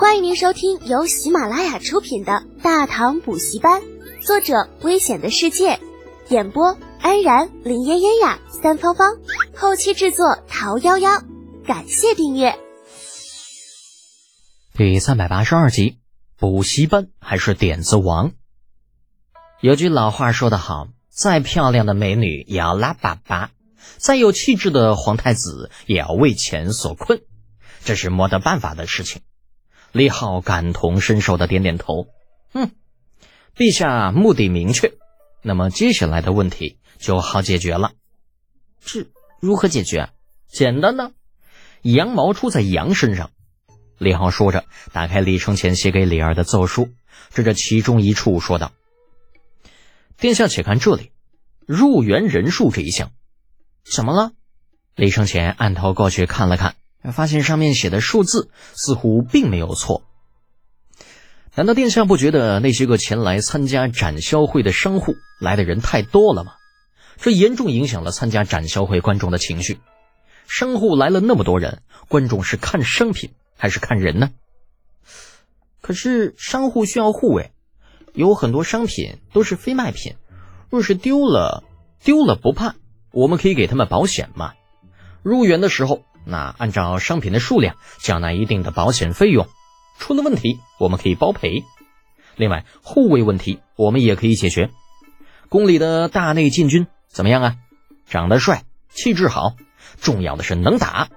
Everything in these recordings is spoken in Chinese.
欢迎您收听由喜马拉雅出品的《大唐补习班》，作者：危险的世界，演播：安然、林嫣嫣呀、三芳芳，后期制作：桃夭夭。感谢订阅。第三百八十二集，补习班还是点子王？有句老话说得好，再漂亮的美女也要拉粑粑，再有气质的皇太子也要为钱所困，这是没得办法的事情。李浩感同身受的点点头，嗯，陛下目的明确，那么接下来的问题就好解决了。这如何解决？简单呢，羊毛出在羊身上。李浩说着，打开李承前写给李儿的奏书，指着其中一处说道：“殿下，且看这里，入园人数这一项，怎么了？”李承前按头过去看了看。发现上面写的数字似乎并没有错，难道殿下不觉得那些个前来参加展销会的商户来的人太多了吗？这严重影响了参加展销会观众的情绪。商户来了那么多人，观众是看商品还是看人呢？可是商户需要护卫，有很多商品都是非卖品，若是丢了，丢了不怕，我们可以给他们保险嘛。入园的时候。那按照商品的数量缴纳一定的保险费用，出了问题我们可以包赔。另外护卫问题我们也可以解决。宫里的大内禁军怎么样啊？长得帅，气质好，重要的是能打。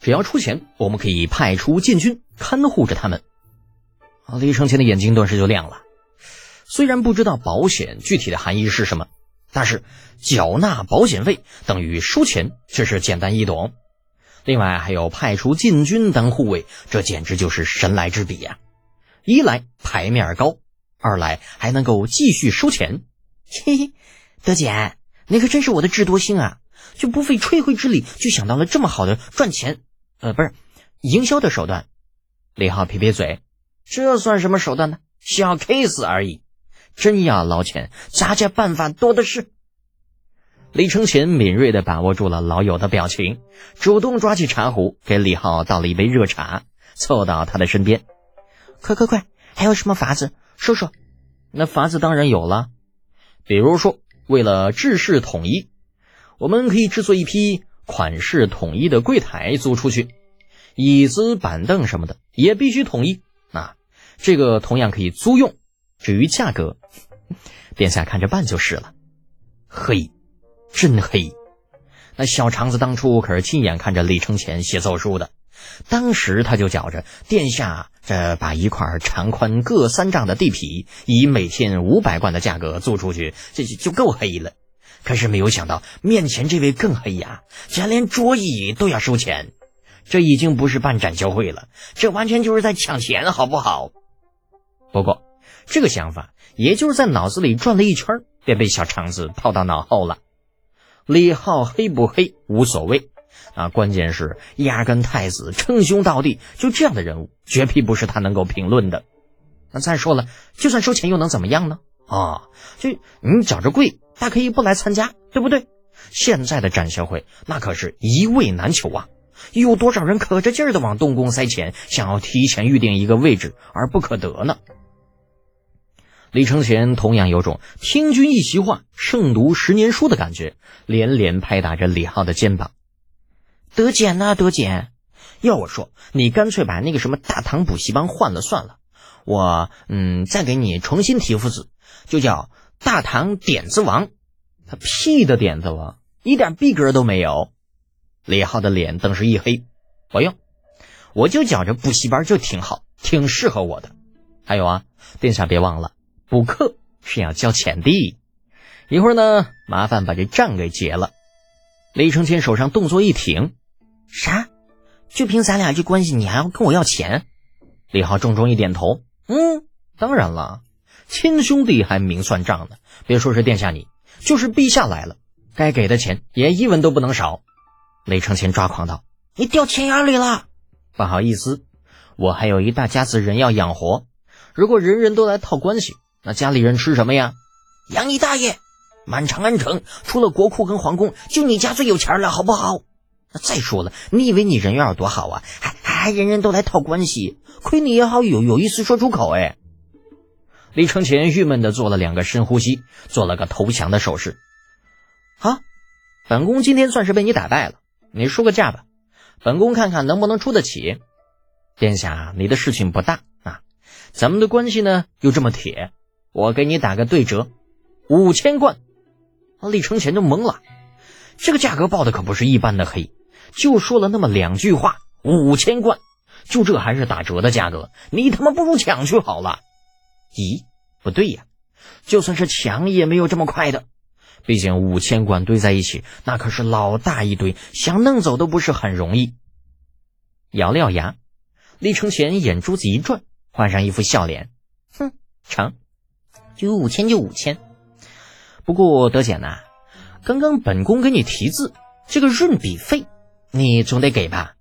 只要出钱，我们可以派出禁军看护着他们。李承前的眼睛顿时就亮了。虽然不知道保险具体的含义是什么，但是缴纳保险费等于收钱，这是简单易懂。另外还有派出禁军当护卫，这简直就是神来之笔呀！一来牌面高，二来还能够继续收钱。嘿嘿，德简，你可真是我的智多星啊！就不费吹灰之力就想到了这么好的赚钱，呃，不是营销的手段。李浩撇撇嘴，这算什么手段呢？小 case 而已。真要捞钱，咱家办法多的是。李承前敏锐地把握住了老友的表情，主动抓起茶壶给李浩倒了一杯热茶，凑到他的身边：“快快快，还有什么法子？说说。”那法子当然有了，比如说，为了制式统一，我们可以制作一批款式统一的柜台租出去，椅子、板凳什么的也必须统一啊。这个同样可以租用。至于价格，殿下看着办就是了。嘿。真黑！那小肠子当初可是亲眼看着李承前写奏书的，当时他就觉着殿下这把一块长宽各三丈的地皮，以每天五百贯的价格租出去，这就够黑了。可是没有想到面前这位更黑呀，竟然连桌椅都要收钱，这已经不是办展销会了，这完全就是在抢钱，好不好？不过这个想法也就是在脑子里转了一圈，便被小肠子抛到脑后了。李浩黑不黑无所谓，啊，关键是压根太子称兄道弟，就这样的人物，绝批不是他能够评论的。那再说了，就算收钱又能怎么样呢？啊，就你觉着贵，大可以不来参加，对不对？现在的展销会那可是一位难求啊，有多少人可着劲儿的往东宫塞钱，想要提前预定一个位置而不可得呢？李承前同样有种听君一席话，胜读十年书的感觉，连连拍打着李浩的肩膀。德简呐，德简，要我说，你干脆把那个什么大唐补习班换了算了。我嗯，再给你重新提副字，就叫大唐点子王。他屁的点子王，一点逼格都没有。李浩的脸顿时一黑。不用，我就觉着补习班就挺好，挺适合我的。还有啊，殿下别忘了。补课是要交钱的，一会儿呢，麻烦把这账给结了。李承前手上动作一停，啥？就凭咱俩这关系，你还要跟我要钱？李浩重重一点头，嗯，当然了，亲兄弟还明算账呢。别说是殿下你，就是陛下来了，该给的钱也一文都不能少。李承前抓狂道：“你掉钱眼里了？不好意思，我还有一大家子人要养活，如果人人都来套关系。”那家里人吃什么呀？养你大爷！满长安城除了国库跟皇宫，就你家最有钱了，好不好？再说了，你以为你人缘有多好啊？还还人人都来套关系，亏你也好有有意思说出口哎。李承前郁闷的做了两个深呼吸，做了个投降的手势。好，本宫今天算是被你打败了，你说个价吧，本宫看看能不能出得起。殿下，你的事情不大啊，咱们的关系呢又这么铁，我给你打个对折，五千贯。李承前就懵了，这个价格报的可不是一般的黑，就说了那么两句话，五千贯，就这还是打折的价格，你他妈不如抢去好了。咦，不对呀，就算是抢也没有这么快的，毕竟五千贯堆在一起，那可是老大一堆，想弄走都不是很容易。咬了咬牙，李承前眼珠子一转，换上一副笑脸，哼，成，就五千就五千。不过德简呐，刚刚本宫给你题字，这个润笔费，你总得给吧？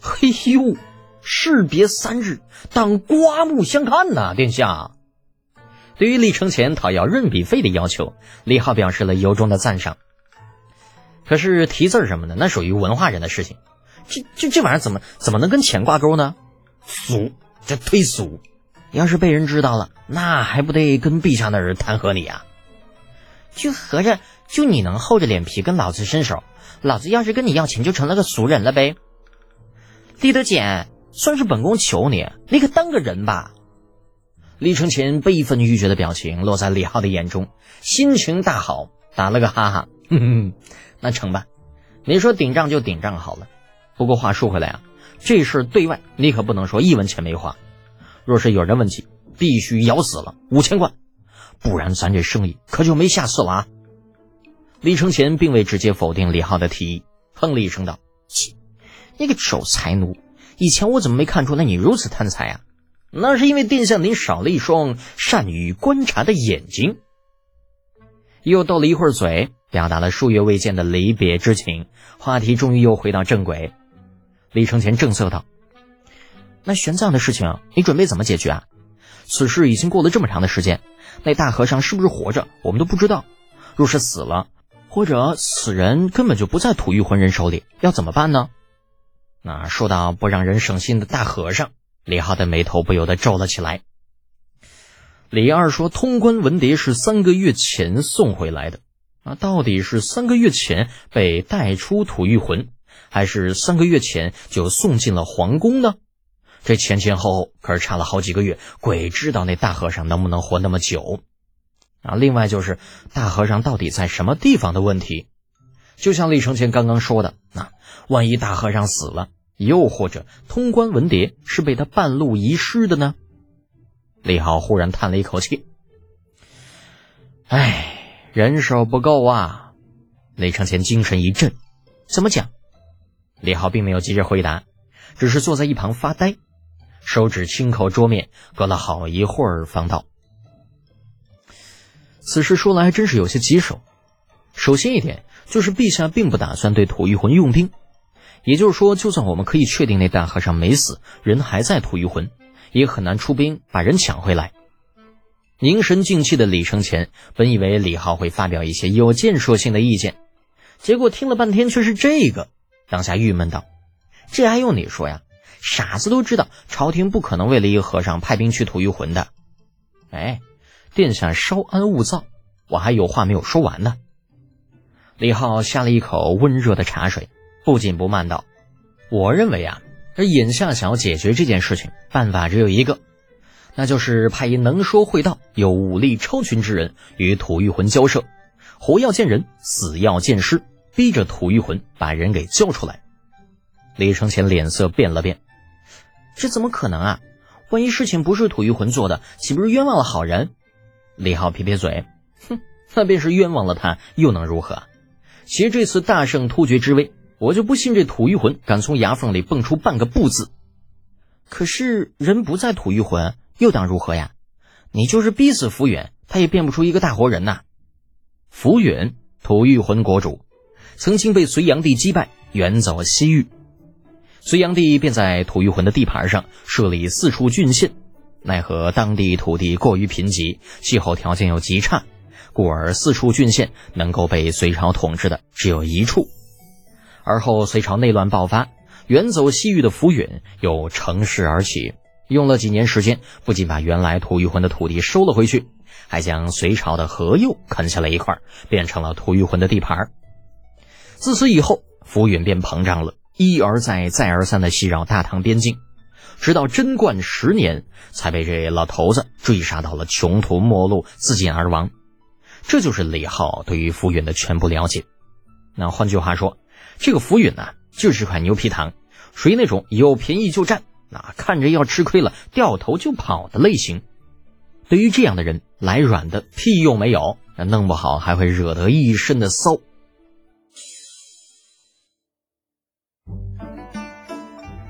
嘿呦，士别三日，当刮目相看呐，殿下。对于李承前讨要润笔费的要求，李浩表示了由衷的赞赏。可是题字什么的，那属于文化人的事情，这这这玩意儿怎么怎么能跟钱挂钩呢？俗，这忒俗。要是被人知道了，那还不得跟陛下那人弹劾你啊？就合着就你能厚着脸皮跟老子伸手，老子要是跟你要钱就成了个俗人了呗。李德简，算是本宫求你，你可当个人吧。李承前悲愤欲绝的表情落在李浩的眼中，心情大好，打了个哈哈，哼哼，那成吧，你说顶账就顶账好了。不过话说回来啊，这事对外你可不能说一文钱没花，若是有人问起，必须咬死了五千贯。不然咱这生意可就没下次了啊！李承前并未直接否定李浩的提议，哼了一声道：“切，你个丑才奴！以前我怎么没看出来你如此贪财啊？那是因为殿下您少了一双善于观察的眼睛。”又斗了一会儿嘴，表达了数月未见的离别之情，话题终于又回到正轨。李承前正色道：“那玄奘的事情，你准备怎么解决啊？此事已经过了这么长的时间。”那大和尚是不是活着，我们都不知道。若是死了，或者此人根本就不在吐谷浑人手里，要怎么办呢？那说到不让人省心的大和尚，李浩的眉头不由得皱了起来。李二说，通关文牒是三个月前送回来的，啊，到底是三个月前被带出吐谷浑，还是三个月前就送进了皇宫呢？这前前后后可是差了好几个月，鬼知道那大和尚能不能活那么久啊！另外就是大和尚到底在什么地方的问题，就像李承前刚刚说的，那万一大和尚死了，又或者通关文牒是被他半路遗失的呢？李浩忽然叹了一口气：“哎，人手不够啊！”李承前精神一振：“怎么讲？”李浩并没有急着回答，只是坐在一旁发呆。手指轻叩桌面，隔了好一会儿，方道：“此事说来还真是有些棘手。首先一点就是，陛下并不打算对吐玉浑用兵，也就是说，就算我们可以确定那大和尚没死，人还在吐玉浑，也很难出兵把人抢回来。”凝神静气的李承前本以为李浩会发表一些有建设性的意见，结果听了半天却是这个，当下郁闷道：“这还用你说呀？”傻子都知道，朝廷不可能为了一个和尚派兵去吐玉浑的。哎，殿下稍安勿躁，我还有话没有说完呢。李浩下了一口温热的茶水，不紧不慢道：“我认为啊，这眼下想要解决这件事情，办法只有一个，那就是派一能说会道、有武力超群之人与吐玉浑交涉，活要见人，死要见尸，逼着吐玉浑把人给交出来。”李承前脸色变了变。这怎么可能啊！万一事情不是吐谷浑做的，岂不是冤枉了好人？李浩撇撇嘴，哼，那便是冤枉了他，又能如何？携这次大胜突厥之威，我就不信这吐谷浑敢从牙缝里蹦出半个不字。可是人不在吐谷浑，又当如何呀？你就是逼死福远，他也变不出一个大活人呐。福远，吐谷浑国主，曾经被隋炀帝击败，远走西域。隋炀帝便在吐谷浑的地盘上设立四处郡县，奈何当地土地过于贫瘠，气候条件又极差，故而四处郡县能够被隋朝统治的只有一处。而后隋朝内乱爆发，远走西域的浮云又乘势而起，用了几年时间，不仅把原来吐谷浑的土地收了回去，还将隋朝的河右啃下来一块，变成了吐谷浑的地盘。自此以后，浮云便膨胀了，一而再、再而三的袭扰大唐边境，直到贞观十年，才被这老头子追杀到了穷途末路，自尽而亡。这就是李浩对于浮云的全部了解。那换句话说，这个浮云呢，就是块牛皮糖，属于那种有便宜就占，那看着要吃亏了掉头就跑的类型。对于这样的人，来软的屁用没有，那弄不好还会惹得一身的骚。